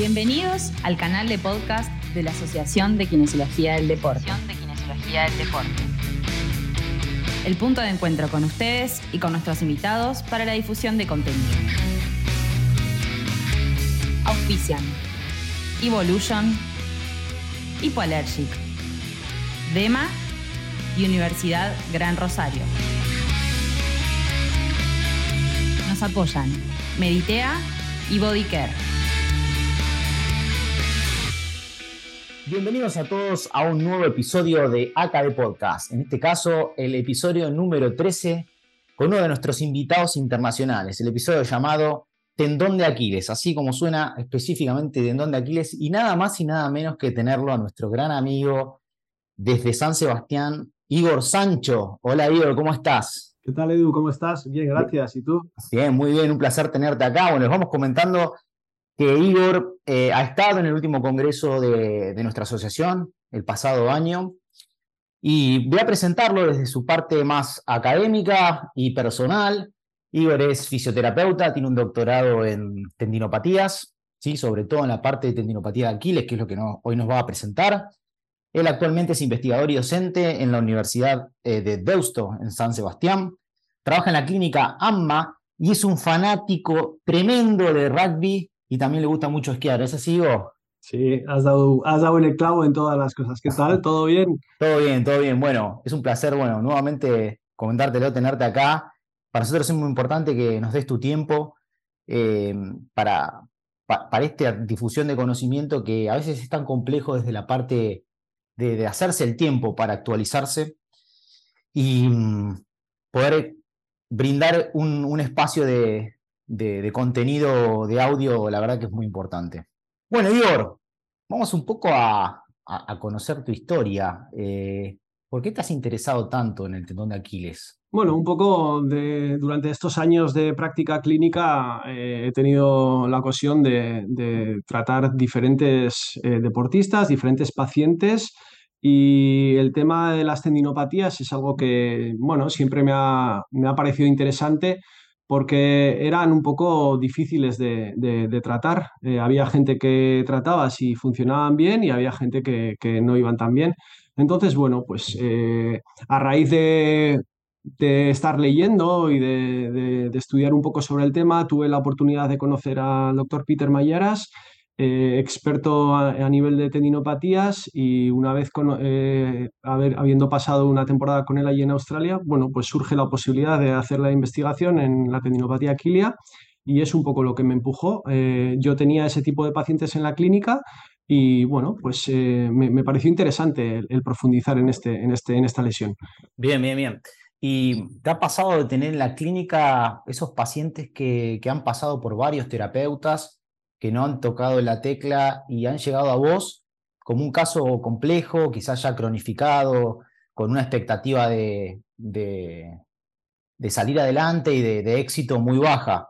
Bienvenidos al canal de podcast de la Asociación de Kinesiología del Deporte. de Kinesiología del Deporte. El punto de encuentro con ustedes y con nuestros invitados para la difusión de contenido. Auspician Evolution, Hipoallergic, DEMA y Universidad Gran Rosario. Nos apoyan Meditea y Bodycare. Bienvenidos a todos a un nuevo episodio de AKD Podcast. En este caso, el episodio número 13 con uno de nuestros invitados internacionales, el episodio llamado Tendón de Aquiles, así como suena específicamente Tendón de Aquiles, y nada más y nada menos que tenerlo a nuestro gran amigo desde San Sebastián, Igor Sancho. Hola Igor, ¿cómo estás? ¿Qué tal, Edu? ¿Cómo estás? Bien, gracias. ¿Y tú? Bien, muy bien, un placer tenerte acá. Bueno, les vamos comentando que Igor eh, ha estado en el último congreso de, nuestra asociación el pasado año y voy a presentarlo desde su parte más académica y personal. Igor es fisioterapeuta, tiene un doctorado en tendinopatías, ¿sí? sobre todo en la parte de tendinopatía de Aquiles, que es lo que hoy nos va a presentar. Él actualmente es investigador y docente en la Universidad eh, de Deusto, en San Sebastián. Trabaja en la clínica AMMA y es un fanático tremendo de rugby y también le gusta mucho esquiar. ¿Es así, Igor? Sí, has dado, has dado en el clavo en todas las cosas. ¿Qué tal? ¿Todo bien? todo bien, todo bien. Bueno, es un placer, bueno, nuevamente comentártelo, tenerte acá. Para nosotros es muy importante que nos des tu tiempo eh, para, pa, para esta difusión de conocimiento que a veces es tan complejo desde la parte de, de hacerse el tiempo para actualizarse y mm, poder brindar un, un espacio de, de, de, contenido de audio, la verdad que es muy importante. Bueno, Igor, vamos un poco a, a, a conocer tu historia. Eh, ¿Por qué te has interesado tanto en el tendón de Aquiles? Bueno, un poco de, durante estos años de práctica clínica eh, he tenido la ocasión de, de tratar diferentes eh, deportistas, diferentes pacientes y el tema de las tendinopatías es algo que, bueno, siempre me ha, me ha parecido interesante porque eran un poco difíciles de, de, tratar. Eh, había gente que trataba si funcionaban bien y había gente que, que no iban tan bien. Entonces, bueno, pues eh, a raíz de, de, estar leyendo y de, de, estudiar un poco sobre el tema, tuve la oportunidad de conocer al doctor Peter Mayeras, eh, experto a, nivel de tendinopatías y una vez eh, habiendo pasado una temporada con él allí en Australia, bueno, pues surge la posibilidad de hacer la investigación en la tendinopatía aquilia y es un poco lo que me empujó. Eh, yo tenía ese tipo de pacientes en la clínica y bueno, pues me, pareció interesante el, profundizar en, este, en, este, en esta lesión. Bien, bien, bien. ¿Y te ha pasado de tener en la clínica esos pacientes que han pasado por varios terapeutas? Que no han tocado la tecla y han llegado a vos como un caso complejo, quizás ya cronificado, con una expectativa de, de, salir adelante y de, éxito muy baja.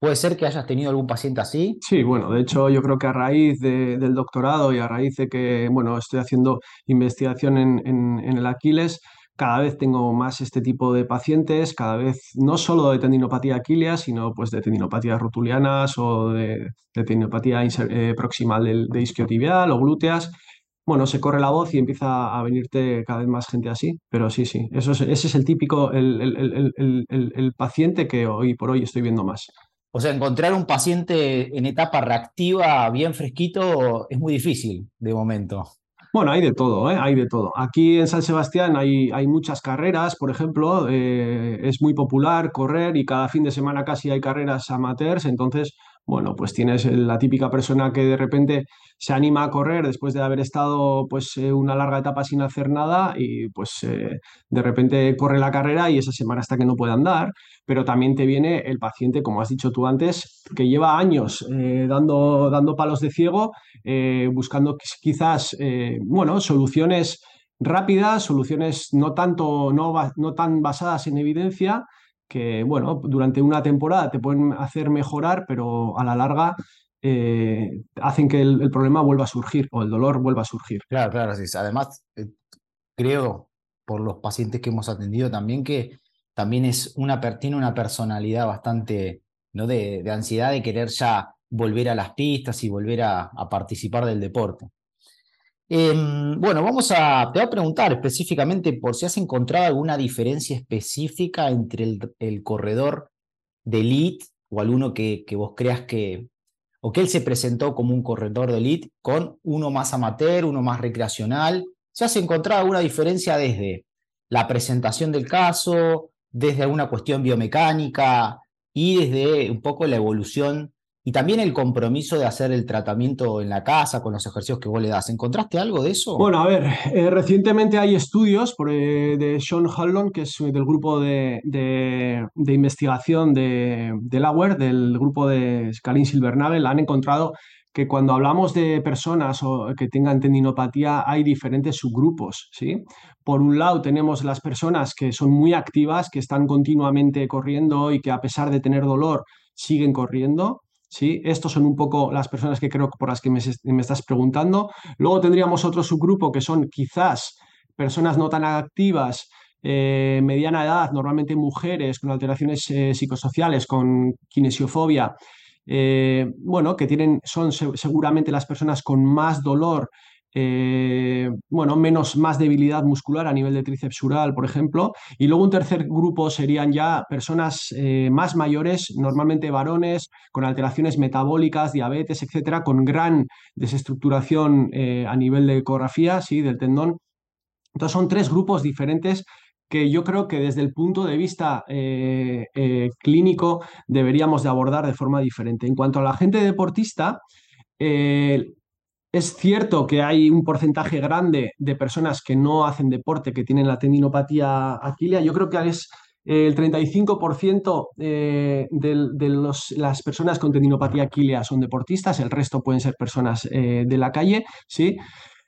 ¿Puede ser que hayas tenido algún paciente así? Sí, bueno, de hecho yo creo que a raíz de, del doctorado y a raíz de que, bueno, estoy haciendo investigación en, en el Aquiles, cada vez tengo más este tipo de pacientes, cada vez no solo de tendinopatía aquilea, sino pues de tendinopatías rotulianas o de, tendinopatía eh, proximal de, isquiotibial o glúteas. Bueno, se corre la voz y empieza a venirte cada vez más gente así, pero sí, sí, eso es, ese es el típico, el, el, paciente que hoy por hoy estoy viendo más. O sea, encontrar un paciente en etapa reactiva, bien fresquito, es muy difícil de momento. Bueno, hay de todo, ¿eh? hay de todo. Aquí en San Sebastián hay, hay muchas carreras, por ejemplo, eh, es muy popular correr y cada fin de semana casi hay carreras amateurs, entonces, bueno, pues tienes la típica persona que de repente se anima a correr después de haber estado pues eh, una larga etapa sin hacer nada y pues eh, de repente corre la carrera y esa semana hasta que no puede andar, pero también te viene el paciente, como has dicho tú antes, que lleva años eh, dando, dando palos de ciego, eh, buscando quizás, eh, bueno, soluciones rápidas, soluciones no tanto, no tan basadas en evidencia, que, bueno, durante una temporada te pueden hacer mejorar, pero a la larga eh, hacen que el, problema vuelva a surgir o el dolor vuelva a surgir. Claro, claro, sí. Además, eh, creo por los pacientes que hemos atendido también que también es una, tiene una personalidad bastante ¿no? de, de ansiedad de querer ya volver a las pistas y volver a, participar del deporte. Em, bueno, vamos a, te voy a preguntar específicamente por si has encontrado alguna diferencia específica entre el, corredor de elite o alguno que, que, vos creas que, o que él se presentó como un corredor de elite con uno más amateur, uno más recreacional. ¿Se has encontrado alguna diferencia desde la presentación del caso, desde alguna cuestión biomecánica y desde un poco la evolución y también el compromiso de hacer el tratamiento en la casa con los ejercicios que vos le das. ¿Encontraste algo de eso? Bueno, a ver, eh, recientemente hay estudios eh, de Sean Hallon, que es del grupo de, de, investigación de Delaware, del grupo de Karin Silvernagel, han encontrado que cuando hablamos de personas o que tengan tendinopatía hay diferentes subgrupos, ¿sí? Por un lado tenemos las personas que son muy activas, que están continuamente corriendo y que a pesar de tener dolor siguen corriendo, ¿sí? Estos son un poco las personas que creo por las que me, estás preguntando. Luego tendríamos otro subgrupo que son quizás personas no tan activas, eh, mediana edad, normalmente mujeres con alteraciones eh, psicosociales, con kinesiofobia, eh, bueno, que tienen, son seguramente las personas con más dolor, eh, bueno, menos, más debilidad muscular a nivel de tríceps por ejemplo. Y luego un tercer grupo serían ya personas eh, más mayores, normalmente varones, con alteraciones metabólicas, diabetes, etcétera, con gran desestructuración a nivel de ecografía, sí, del tendón. Entonces son tres grupos diferentes que yo creo que desde el punto de vista eh, eh, clínico deberíamos de abordar de forma diferente. En cuanto a la gente deportista, eh, es cierto que hay un porcentaje grande de personas que no hacen deporte, que tienen la tendinopatía aquilea. Yo creo que es el 35% de, las personas con tendinopatía aquilea son deportistas, el resto pueden ser personas de la calle, ¿sí?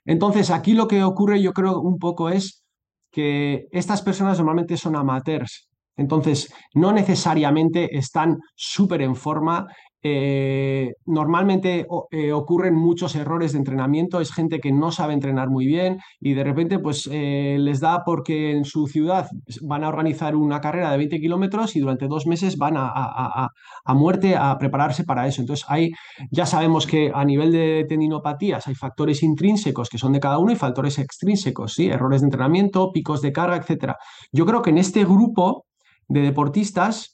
Entonces, aquí lo que ocurre, yo creo, un poco es que estas personas normalmente son amateurs, entonces no necesariamente están súper en forma eh, normalmente eh, ocurren muchos errores de entrenamiento, es gente que no sabe entrenar muy bien y de repente pues eh, les da porque en su ciudad van a organizar una carrera de 20 kilómetros y durante dos meses van a, a, muerte a prepararse para eso. Entonces hay, ya sabemos que a nivel de tendinopatías hay factores intrínsecos que son de cada uno y factores extrínsecos, ¿sí? errores de entrenamiento, picos de carga, etc. Yo creo que en este grupo de deportistas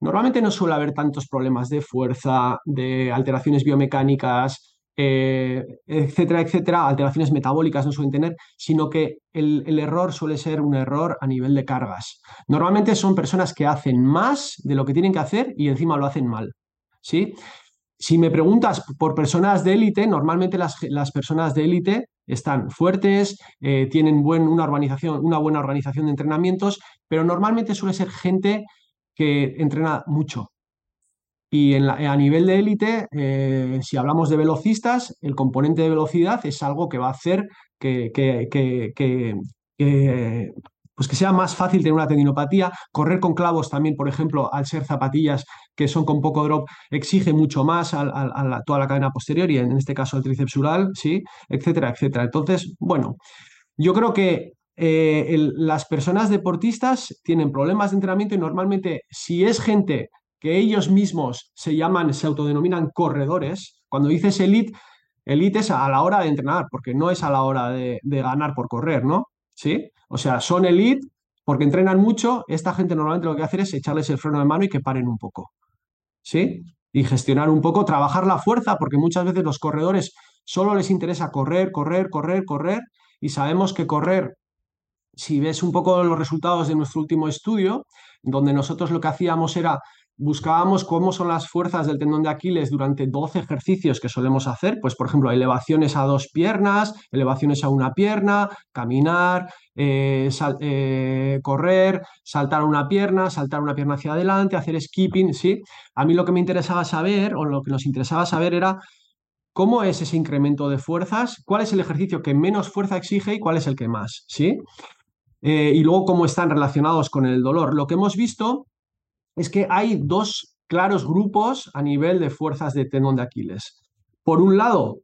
Normalmente no suele haber tantos problemas de fuerza, de alteraciones biomecánicas, eh, etcétera, etcétera, alteraciones metabólicas no suelen tener, sino que el, error suele ser un error a nivel de cargas. Normalmente son personas que hacen más de lo que tienen que hacer y encima lo hacen mal. ¿sí? Si me preguntas por personas de élite, normalmente las, personas de élite están fuertes, eh, tienen una, organización, una buena organización de entrenamientos, pero normalmente suele ser gente que entrena mucho. Y a nivel de élite, eh, si hablamos de velocistas, el componente de velocidad es algo que va a hacer que, pues que sea más fácil tener una tendinopatía. Correr con clavos también, por ejemplo, al ser zapatillas que son con poco drop, exige mucho más a, toda la cadena posterior y en este caso al tricepsural, ¿sí? etcétera, etcétera. Entonces, bueno, yo creo que eh, las personas deportistas tienen problemas de entrenamiento y normalmente si es gente que ellos mismos se llaman, se autodenominan corredores, cuando dices elite, elite es a la hora de entrenar, porque no es a la hora de, ganar por correr, ¿no? ¿Sí? O sea, son elite porque entrenan mucho, esta gente normalmente lo que hace es echarles el freno de mano y que paren un poco, ¿sí? Y gestionar un poco, trabajar la fuerza, porque muchas veces los corredores solo les interesa correr, correr, correr, correr, y sabemos que correr si ves un poco los resultados de nuestro último estudio, donde nosotros lo que hacíamos era buscábamos cómo son las fuerzas del tendón de Aquiles durante 12 ejercicios que solemos hacer, pues por ejemplo, elevaciones a dos piernas, elevaciones a una pierna, caminar, eh, eh, correr, saltar una pierna, saltar una pierna hacia adelante, hacer skipping, ¿sí? A mí lo que me interesaba saber, o lo que nos interesaba saber era cómo es ese incremento de fuerzas, cuál es el ejercicio que menos fuerza exige y cuál es el que más, ¿sí? Eh, y luego cómo están relacionados con el dolor. Lo que hemos visto es que hay dos claros grupos a nivel de fuerzas de tendón de Aquiles. Por un lado,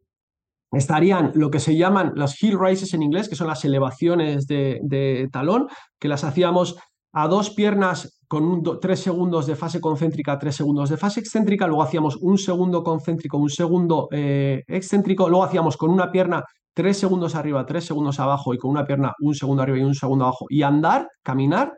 estarían lo que se llaman las heel raises en inglés, que son las elevaciones de, talón, que las hacíamos a dos piernas con tres segundos de fase concéntrica, tres segundos de fase excéntrica, luego hacíamos un segundo concéntrico, un segundo eh, excéntrico, luego hacíamos con una pierna tres segundos arriba, tres segundos abajo y con una pierna un segundo arriba y un segundo abajo y andar, caminar.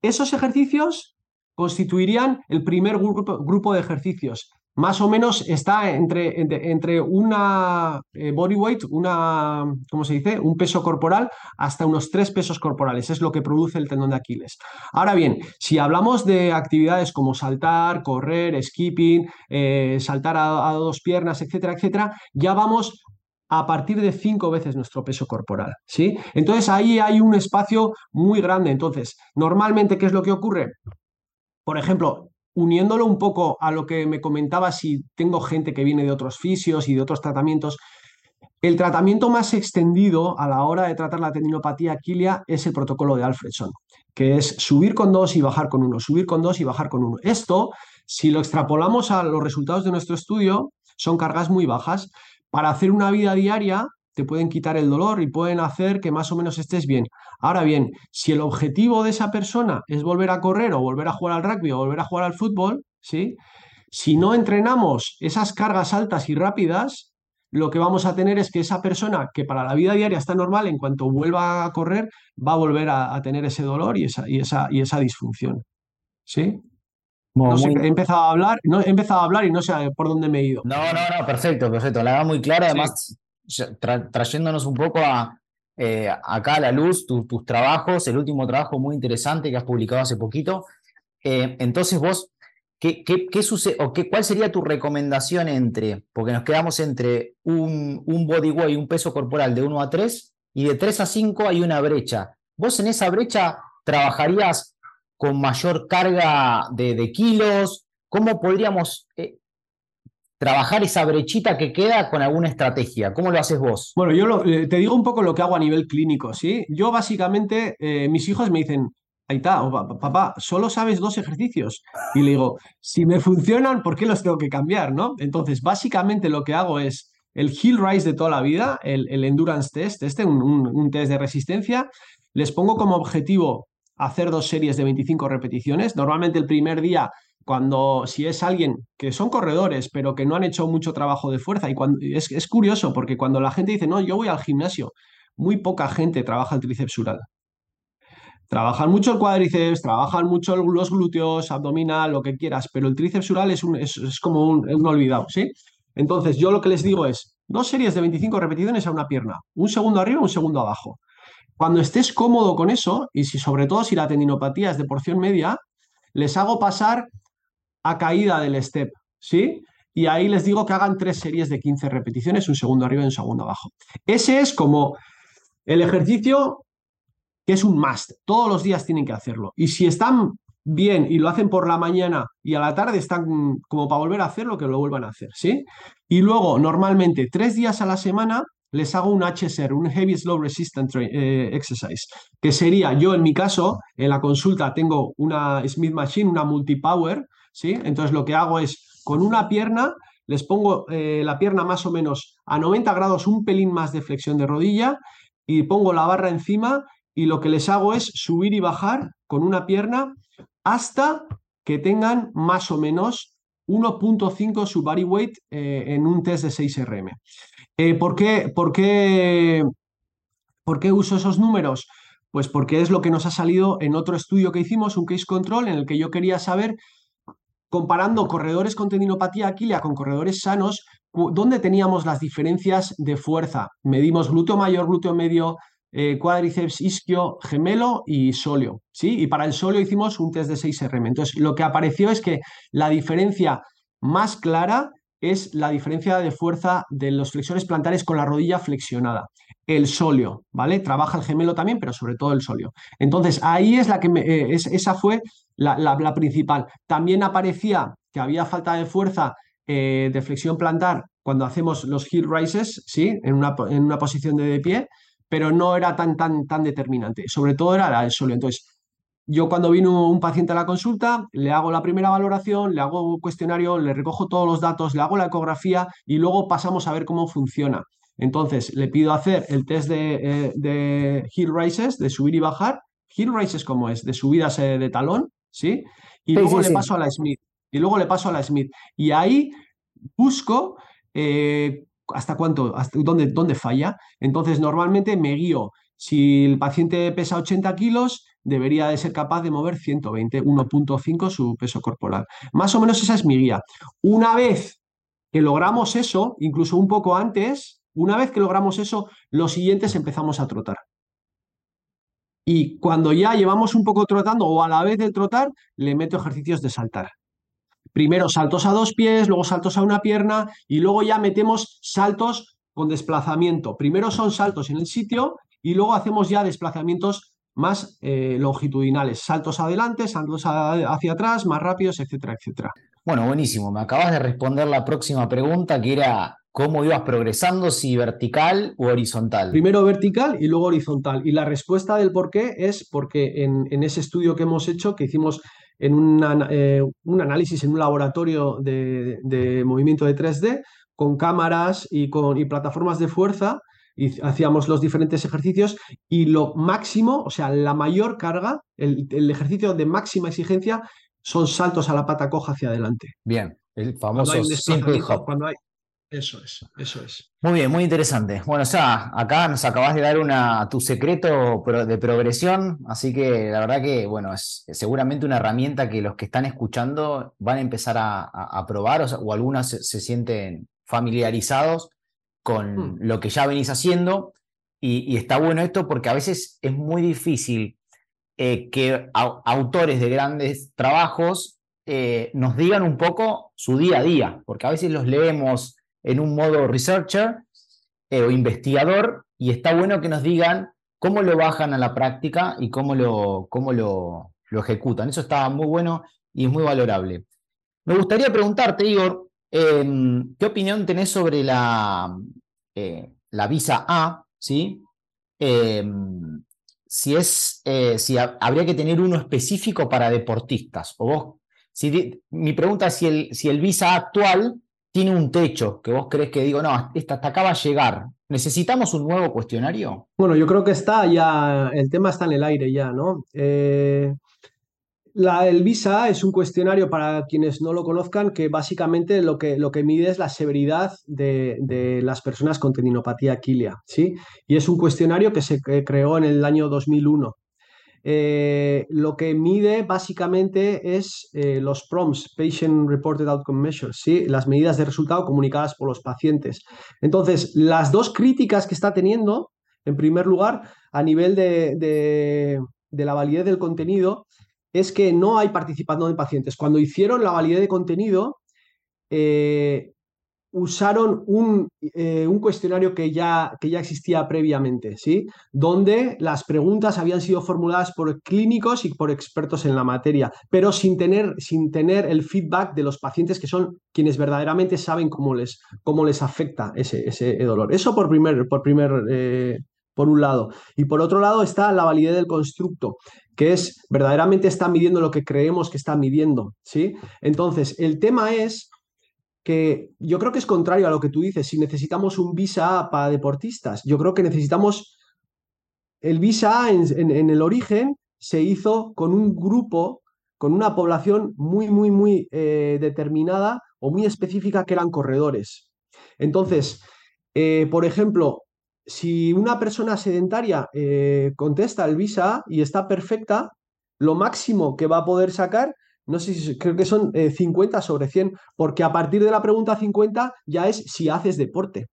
Esos ejercicios constituirían el primer grupo, grupo de ejercicios más o menos está entre, entre, una eh, body weight, una, ¿cómo se dice? Un peso corporal hasta unos tres pesos corporales. Es lo que produce el tendón de Aquiles. Ahora bien, si hablamos de actividades como saltar, correr, skipping, eh, saltar a, dos piernas, etcétera, etcétera, ya vamos a partir de cinco veces nuestro peso corporal, ¿sí? Entonces ahí hay un espacio muy grande. Entonces, normalmente, ¿qué es lo que ocurre? Por ejemplo, uniéndolo un poco a lo que me comentaba, si tengo gente que viene de otros fisios y de otros tratamientos, el tratamiento más extendido a la hora de tratar la tendinopatía aquilia es el protocolo de Alfredson, que es subir con dos y bajar con uno, subir con dos y bajar con uno. Esto, si lo extrapolamos a los resultados de nuestro estudio, son cargas muy bajas. Para hacer una vida diaria, te pueden quitar el dolor y pueden hacer que más o menos estés bien. Ahora bien, si el objetivo de esa persona es volver a correr o volver a jugar al rugby o volver a jugar al fútbol, ¿sí? Si no entrenamos esas cargas altas y rápidas, lo que vamos a tener es que esa persona que para la vida diaria está normal, en cuanto vuelva a correr, va a volver a, tener ese dolor y esa, y esa, y esa disfunción. ¿Sí? he empezado a hablar, no, he empezado a hablar y no sé por dónde me he ido. No, no, no, perfecto, perfecto. La va muy clara. Además, trayéndonos un poco a, eh, acá a la luz tus trabajos, el último trabajo muy interesante que has publicado hace poquito. Eh, entonces vos, ¿qué, qué, sucede, o qué, cuál sería tu recomendación entre, porque nos quedamos entre un, un body weight, un peso corporal de 1 a 3, y de 3 a 5 hay una brecha. ¿Vos en esa brecha trabajarías con mayor carga de, kilos? ¿Cómo podríamos eh, trabajar esa brechita que queda con alguna estrategia? ¿Cómo lo haces vos? Bueno, yo eh, te digo un poco lo que hago a nivel clínico, ¿sí? Yo básicamente, eh, mis hijos me dicen, ahí está, papá, solo sabes dos ejercicios. Y le digo, si me funcionan, ¿por qué los tengo que cambiar, no? Entonces, básicamente lo que hago es el Hill Rise de toda la vida, el, Endurance Test, este, un, un test de resistencia, les pongo como objetivo hacer dos series de 25 repeticiones. Normalmente el primer día cuando si es alguien que son corredores, pero que no han hecho mucho trabajo de fuerza, y cuando, es, curioso porque cuando la gente dice, no, yo voy al gimnasio, muy poca gente trabaja el tríceps Trabajan mucho el cuádriceps, trabajan mucho los glúteos, abdominal, lo que quieras, pero el tríceps es, un, es, como un, un, olvidado, ¿sí? Entonces, yo lo que les digo es, dos series de 25 repeticiones a una pierna, un segundo arriba, un segundo abajo. Cuando estés cómodo con eso, y si sobre todo si la tendinopatía es de porción media, les hago pasar a caída del step, ¿sí? Y ahí les digo que hagan tres series de 15 repeticiones, un segundo arriba y un segundo abajo. Ese es como el ejercicio que es un must. Todos los días tienen que hacerlo. Y si están bien y lo hacen por la mañana y a la tarde están como para volver a hacerlo, que lo vuelvan a hacer, ¿sí? Y luego, normalmente, tres días a la semana les hago un HSR, un Heavy Slow Resistant eh, Exercise, que sería, yo en mi caso, en la consulta tengo una Smith Machine, una Multipower, ¿sí? Entonces lo que hago es, con una pierna, les pongo eh, la pierna más o menos a 90 grados, un pelín más de flexión de rodilla, y pongo la barra encima, y lo que les hago es subir y bajar con una pierna hasta que tengan más o menos 1.5 su body weight eh, en un test de 6RM. Eh, ¿por, qué, por, qué, ¿Por qué uso esos números? Pues porque es lo que nos ha salido en otro estudio que hicimos, un case control, en el que yo quería saber comparando corredores con tendinopatía aquilia con corredores sanos, ¿dónde teníamos las diferencias de fuerza? Medimos glúteo mayor, glúteo medio, eh, cuádriceps isquio, gemelo y sóleo. ¿sí? Y para el sóleo hicimos un test de 6RM. Entonces, lo que apareció es que la diferencia más clara es la diferencia de fuerza de los flexores plantares con la rodilla flexionada. El sóleo, ¿vale? Trabaja el gemelo también, pero sobre todo el sóleo. Entonces, ahí es la que eh, esa fue la, principal. También aparecía que había falta de fuerza eh, de flexión plantar cuando hacemos los heel rises, ¿sí? En una, en una posición de, de, pie, pero no era tan, tan, tan determinante. Sobre todo era el sóleo. Entonces, yo cuando vino un paciente a la consulta, le hago la primera valoración, le hago un cuestionario, le recojo todos los datos, le hago la ecografía y luego pasamos a ver cómo funciona. Entonces, le pido hacer el test de, eh, de heel rises, de subir y bajar. Heel rises, como es? De subidas eh, de talón, ¿sí? Y luego le paso a la Smith. Y luego le paso a la Smith. Y ahí busco eh, hasta cuánto, hasta dónde, dónde falla. Entonces, normalmente me guío. Si el paciente pesa 80 kilos, debería de ser capaz de mover 120, 1.5 su peso corporal. Más o menos esa es mi guía. Una vez que logramos eso, incluso un poco antes, una vez que logramos eso, los siguientes empezamos a trotar. Y cuando ya llevamos un poco trotando o a la vez del trotar, le meto ejercicios de saltar. Primero saltos a dos pies, luego saltos a una pierna y luego ya metemos saltos con desplazamiento. Primero son saltos en el sitio y luego hacemos ya desplazamientos más eh, longitudinales, saltos adelante, saltos hacia atrás, más rápidos, etcétera, etcétera. Bueno, buenísimo. Me acabas de responder la próxima pregunta que era cómo ibas progresando, si vertical o horizontal. Primero vertical y luego horizontal. Y la respuesta del por qué es porque en, ese estudio que hemos hecho, que hicimos en eh, un análisis en un laboratorio de, movimiento de 3D, con cámaras y con y plataformas de fuerza, y hacíamos los diferentes ejercicios y lo máximo, o sea, la mayor carga, el, el ejercicio de máxima exigencia son saltos a la pata coja hacia adelante. Bien, el famoso simple hop. Cuando hay... Eso es, eso es. Muy bien, muy interesante. Bueno, o sea, acá nos acabas de dar una, tu secreto de progresión, así que la verdad que, bueno, es seguramente una herramienta que los que están escuchando van a empezar a, probar o, o algunas se, sienten familiarizados con hmm. lo que ya venís haciendo. Y, está bueno esto porque a veces es muy difícil eh, que autores de grandes trabajos eh, nos digan un poco su día a día, porque a veces los leemos en un modo researcher eh, o investigador y está bueno que nos digan cómo lo bajan a la práctica y cómo lo, cómo lo, lo ejecutan. Eso está muy bueno y es muy valorable. Me gustaría preguntarte, Igor, Em, ¿Qué opinión tenés sobre la, eh, la visa A? ¿sí? Em, si, es, eh, si habría que tener uno específico para deportistas. O vos, mi pregunta es si el, si el visa actual tiene un techo que vos crees que digo, no, hasta acá va llegar. ¿Necesitamos un nuevo cuestionario? Bueno, yo creo que está ya, el tema está en el aire ya, ¿no? Eh, el VISA es un cuestionario para quienes no lo conozcan que básicamente lo que, lo que mide es la severidad de, las personas con tendinopatía aquilia, ¿sí? Y es un cuestionario que se creó en el año 2001. Eh, lo que mide básicamente es eh, los PROMs, Patient Reported Outcome Measures, ¿sí? las medidas de resultado comunicadas por los pacientes. Entonces, las dos críticas que está teniendo, en primer lugar, a nivel de, de la validez del contenido, es que no hay participando de pacientes. Cuando hicieron la validez de contenido, eh, usaron un, eh, un, cuestionario que ya, que ya existía previamente, ¿sí? donde las preguntas habían sido formuladas por clínicos y por expertos en la materia, pero sin tener, sin tener el feedback de los pacientes que son quienes verdaderamente saben cómo les, cómo les afecta ese, ese dolor. Eso por primer, por primer eh, por un lado. Y por otro lado está la validez del constructo, que es verdaderamente está midiendo lo que creemos que está midiendo, ¿sí? Entonces, el tema es que yo creo que es contrario a lo que tú dices, si necesitamos un visa A para deportistas, yo creo que necesitamos el visa A en, el origen se hizo con un grupo, con una población muy, muy, muy eh, determinada o muy específica que eran corredores. Entonces, eh, por ejemplo, si una persona sedentaria eh, contesta el visa y está perfecta, lo máximo que va a poder sacar, no sé si creo que son 50 eh, sobre 100, porque a partir de la pregunta 50 ya es si haces deporte.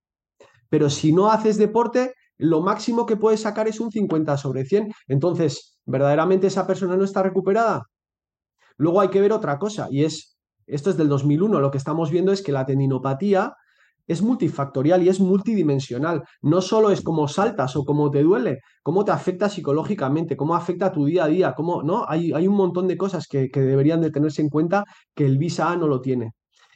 Pero si no haces deporte, lo máximo que puedes sacar es un 50 sobre 100. Entonces, ¿verdaderamente esa persona no está recuperada? Luego hay que ver otra cosa, y es, esto es del 2001, lo que estamos viendo es que la tendinopatía es multifactorial y es multidimensional. No solo es cómo saltas o cómo te duele, cómo te afecta psicológicamente, cómo afecta tu día a día, cómo, ¿no? Hay, hay un montón de cosas que, deberían de tenerse en cuenta que el Visa A no lo tiene.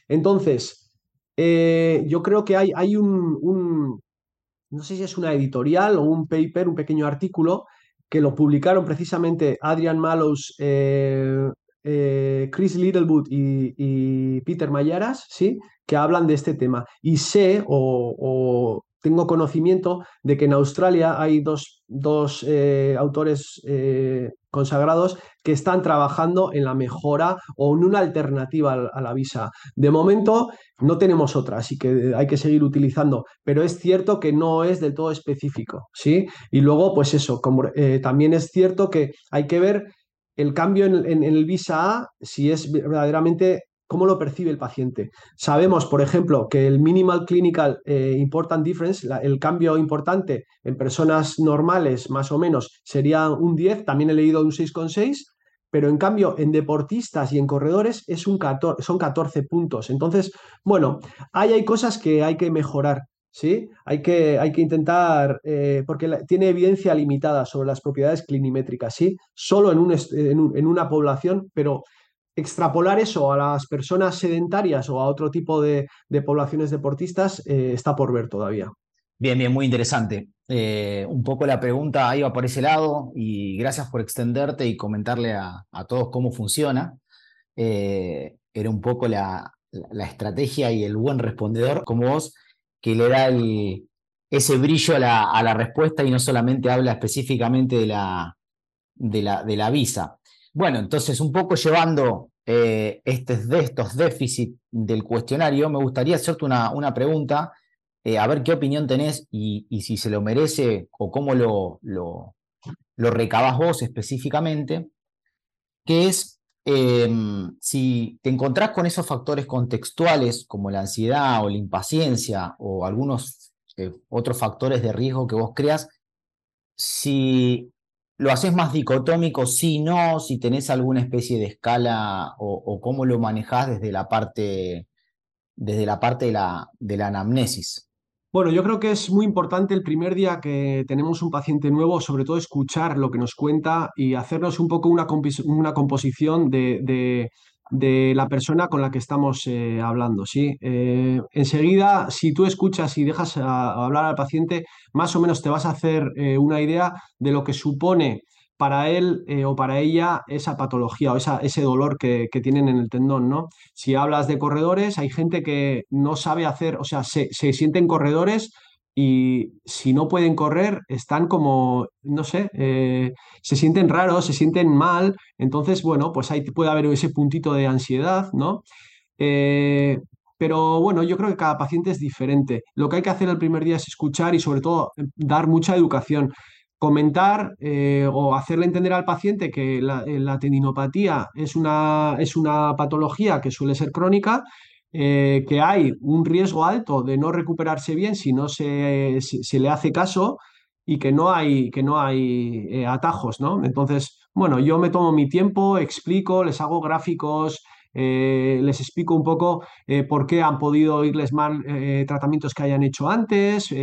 Entonces, eh, yo creo que hay, hay un, no sé si es una editorial o un paper, un pequeño artículo, que lo publicaron precisamente Adrian Mallows, eh, eh, Chris Littlewood y, Peter Mayaras, ¿sí? que hablan de este tema. Y sé o, tengo conocimiento de que en Australia hay dos, dos eh, autores eh, consagrados que están trabajando en la mejora o en una alternativa a la visa. De momento no tenemos otra, así que hay que seguir utilizando, pero es cierto que no es del todo específico, ¿sí? Y luego, pues eso, también es cierto que hay que ver el cambio en, el visa A, si es verdaderamente cómo lo percibe el paciente. Sabemos, por ejemplo, que el minimal clinical eh, important difference, el cambio importante en personas normales, más o menos, sería un 10, también he leído un 6,6, pero en cambio en deportistas y en corredores es un son 14 puntos. Entonces, bueno, ahí hay cosas que hay que mejorar. ¿Sí? Hay que, hay que intentar, eh, porque tiene evidencia limitada sobre las propiedades clinimétricas, ¿sí? Solo en, un, en, una población, pero extrapolar eso a las personas sedentarias o a otro tipo de, poblaciones deportistas eh, está por ver todavía. Bien, bien, muy interesante. Eh, un poco la pregunta iba por ese lado y gracias por extenderte y comentarle a, todos cómo funciona. era un poco la, la, estrategia y el buen respondedor como vos que le da ese brillo a la, respuesta y no solamente habla específicamente de la, de la, de la visa. Bueno, entonces un poco llevando eh, de estos déficits del cuestionario, me gustaría hacerte una, una pregunta, eh, a ver qué opinión tenés y, si se lo merece o cómo lo, lo, lo vos específicamente, que es Em, si te encontrás con esos factores contextuales como la ansiedad o la impaciencia o algunos eh, otros factores de riesgo que vos creas, si lo haces más dicotómico, si no, si tenés alguna especie de escala o, cómo lo manejás desde la parte, desde la, parte de, la, de la anamnesis. Bueno, yo creo que es muy importante el primer día que tenemos un paciente nuevo, sobre todo escuchar lo que nos cuenta y hacernos un poco una, composición de, la persona con la que estamos eh, hablando. ¿sí? Eh, enseguida, si tú escuchas y dejas hablar al paciente, más o menos te vas a hacer eh, una idea de lo que supone para él eh, o para ella esa patología o ese dolor que, tienen en el tendón, ¿no? Si hablas de corredores, hay gente que no sabe hacer, o sea, se, sienten corredores y si no pueden correr, están como, no sé, eh, se sienten raros, se sienten mal, entonces, bueno, pues ahí puede haber ese puntito de ansiedad, ¿no? Eh, pero bueno, yo creo que cada paciente es diferente. Lo que hay que hacer el primer día es escuchar y sobre todo dar mucha educación comentar eh, o hacerle entender al paciente que la, eh, tendinopatía es una, es una, patología que suele ser crónica, eh, que hay un riesgo alto de no recuperarse bien si no se, se le hace caso y que no hay, que no hay atajos, ¿no? Entonces, bueno, yo me tomo mi tiempo, explico, les hago gráficos, eh, les explico un poco eh, por qué han podido irles mal eh, tratamientos que hayan hecho antes.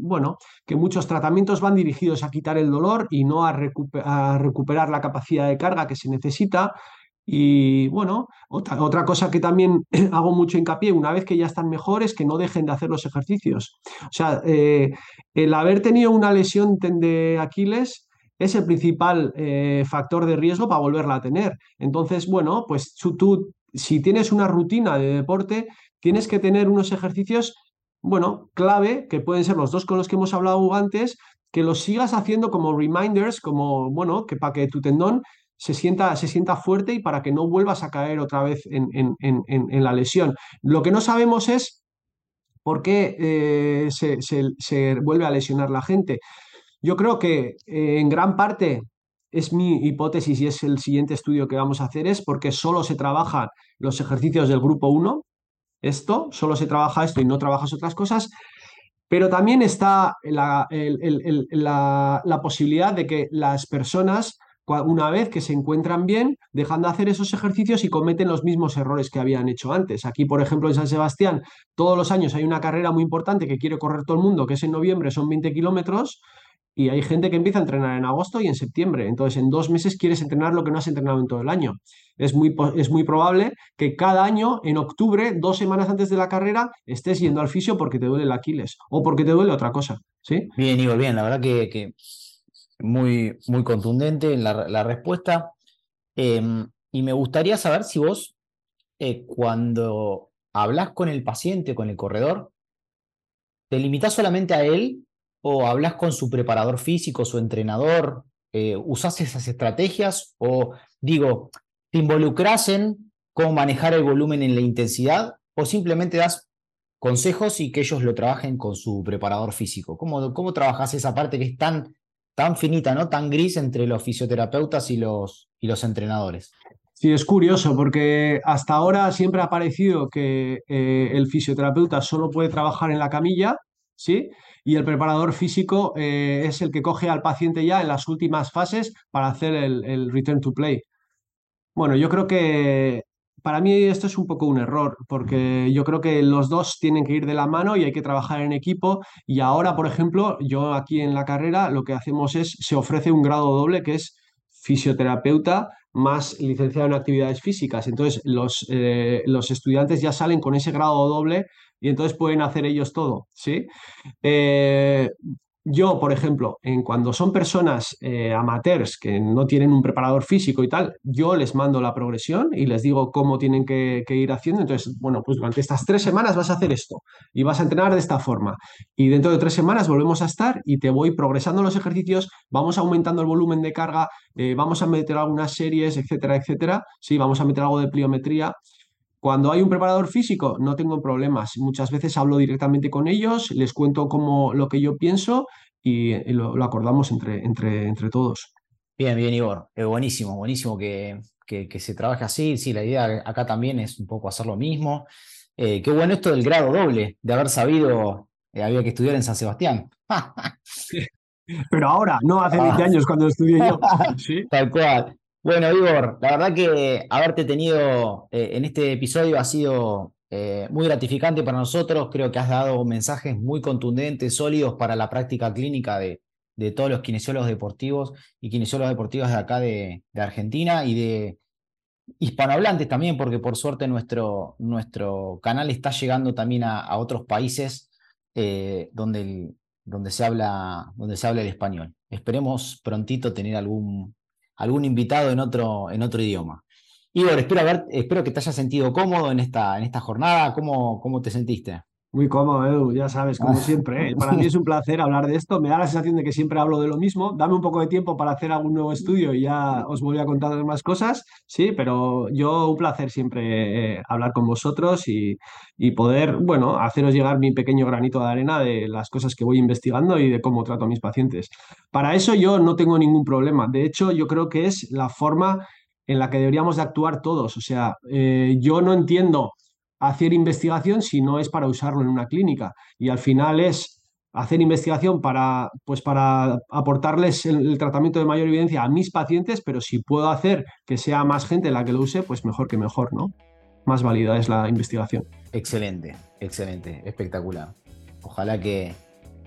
bueno, que muchos tratamientos van dirigidos a quitar el dolor y no a, recuperar la capacidad de carga que se necesita. Y bueno, otra, cosa que también hago mucho hincapié una vez que ya están mejores, que no dejen de hacer los ejercicios. O sea, el haber tenido una lesión de Aquiles es el principal factor de riesgo para volverla a tener. Entonces, bueno, pues tú si tienes una rutina de deporte, tienes que tener unos ejercicios, bueno, clave, que pueden ser los dos con los que hemos hablado antes, que los sigas haciendo como reminders, como, bueno, que para que tu tendón se sienta, se sienta fuerte y para que no vuelvas a caer otra vez en, la lesión. Lo que no sabemos es por qué eh, se, se, vuelve a lesionar la gente. Yo creo que eh, en gran parte es mi hipótesis y es el siguiente estudio que vamos a hacer, es porque solo se trabajan los ejercicios del grupo 1, esto, solo se trabaja esto y no trabajas otras cosas, pero también está la, la, posibilidad de que las personas, una vez que se encuentran bien, dejan de hacer esos ejercicios y cometen los mismos errores que habían hecho antes. Aquí, por ejemplo, en San Sebastián, todos los años hay una carrera muy importante que quiere correr todo el mundo, que es en noviembre, son 20 kilómetros, y hay gente que empieza a entrenar en agosto y en septiembre. Entonces, en dos meses quieres entrenar lo que no has entrenado en todo el año. Es muy, es muy probable que cada año, en octubre, dos semanas antes de la carrera, estés yendo al fisio porque te duele el Aquiles o porque te duele otra cosa. ¿sí? Bien, Igor, bien. La verdad que, muy, muy contundente la, la respuesta. Em, y me gustaría saber si vos, eh, cuando hablas con el paciente, con el corredor, ¿te limitas solamente a él o hablas con su preparador físico, su entrenador? Eh, ¿Usas esas estrategias o digo, te involucras en cómo manejar el volumen en la intensidad o simplemente das consejos y que ellos lo trabajen con su preparador físico? ¿Cómo, cómo trabajas esa parte que es tan, tan finita, ¿no? tan gris entre los fisioterapeutas y los, y los entrenadores? Sí, es curioso porque hasta ahora siempre ha parecido que eh, el fisioterapeuta solo puede trabajar en la camilla, ¿sí? Y el preparador físico eh, es el que coge al paciente ya en las últimas fases para hacer el, return to play. Bueno, yo creo que para mí esto es un poco un error, porque yo creo que los dos tienen que ir de la mano y hay que trabajar en equipo. Y ahora, por ejemplo, yo aquí en la carrera lo que hacemos es, se ofrece un grado doble que es fisioterapeuta más licenciado en actividades físicas. Entonces, los, eh, los estudiantes ya salen con ese grado doble y entonces pueden hacer ellos todo, ¿sí? Eh, yo, por ejemplo, en cuando son personas eh, amateurs que no tienen un preparador físico y tal, yo les mando la progresión y les digo cómo tienen que, ir haciendo. Entonces, bueno, pues durante estas tres semanas vas a hacer esto y vas a entrenar de esta forma. Y dentro de tres semanas volvemos a estar y te voy progresando los ejercicios, vamos aumentando el volumen de carga, eh, vamos a meter algunas series, etcétera, etcétera. Sí, vamos a meter algo de pliometría. Cuando hay un preparador físico, no tengo problemas. Muchas veces hablo directamente con ellos, les cuento cómo, lo que yo pienso y, lo, acordamos entre, entre, entre todos. Bien, bien, Igor. Es buenísimo, buenísimo que, que, se trabaje así. Sí, la idea acá también es un poco hacer lo mismo. Eh, qué bueno esto del grado doble, de haber sabido que eh, había que estudiar en San Sebastián. Pero ahora, no hace 20 ah. años cuando estudié yo. Tal cual. Bueno, Igor, la verdad que haberte tenido eh, en este episodio ha sido eh, muy gratificante para nosotros. Creo que has dado mensajes muy contundentes, sólidos para la práctica clínica de, de todos los kinesiólogos deportivos y kinesiólogos deportivos de acá de, Argentina y de hispanohablantes también, porque por suerte nuestro, nuestro canal está llegando también a, otros países eh, donde, donde, se habla, donde se habla el español. Esperemos prontito tener algún algún invitado en otro, en otro idioma. Igor, espero, espero que te hayas sentido cómodo en esta, en jornada. ¿Cómo, ¿Cómo te sentiste? Muy cómodo, Edu, ya sabes, como siempre. ¿eh? Para mí es un placer hablar de esto. Me da la sensación de que siempre hablo de lo mismo. Dame un poco de tiempo para hacer algún nuevo estudio y ya os voy a contar más cosas. Sí, pero yo un placer siempre eh, hablar con vosotros y, y, poder, bueno, haceros llegar mi pequeño granito de arena de las cosas que voy investigando y de cómo trato a mis pacientes. Para eso yo no tengo ningún problema. De hecho, yo creo que es la forma en la que deberíamos de actuar todos. O sea, eh, yo no entiendo hacer investigación si no es para usarlo en una clínica. Y al final es hacer investigación para, pues para aportarles el, tratamiento de mayor evidencia a mis pacientes, pero si puedo hacer que sea más gente la que lo use, pues mejor que mejor, ¿no? Más válida es la investigación. Excelente, excelente, espectacular. Ojalá que,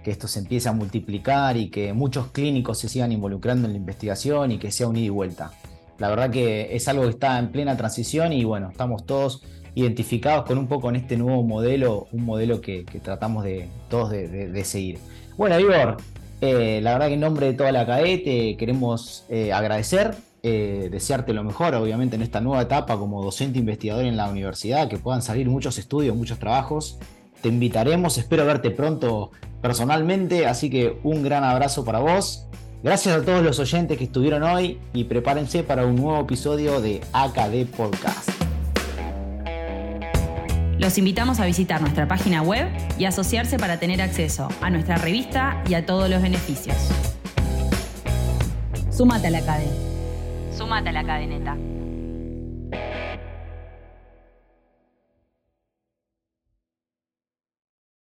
que esto se empiece a multiplicar y que muchos clínicos se sigan involucrando en la investigación y que sea un ida y vuelta. La verdad que es algo que está en plena transición y bueno, estamos todos identificados con un poco en este nuevo modelo, un modelo que, tratamos de todos de, seguir. Bueno, Igor, eh, la verdad que en nombre de toda la CAE te queremos eh, agradecer, eh, desearte lo mejor, obviamente, en esta nueva etapa como docente investigador en la universidad, que puedan salir muchos estudios, muchos trabajos. Te invitaremos, espero verte pronto personalmente, así que un gran abrazo para vos. Gracias a todos los oyentes que estuvieron hoy y prepárense para un nuevo episodio de AKD Podcast. Los invitamos a visitar nuestra página web y asociarse para tener acceso a nuestra revista y a todos los beneficios. Súmate a la cadena. Súmate a la cadeneta.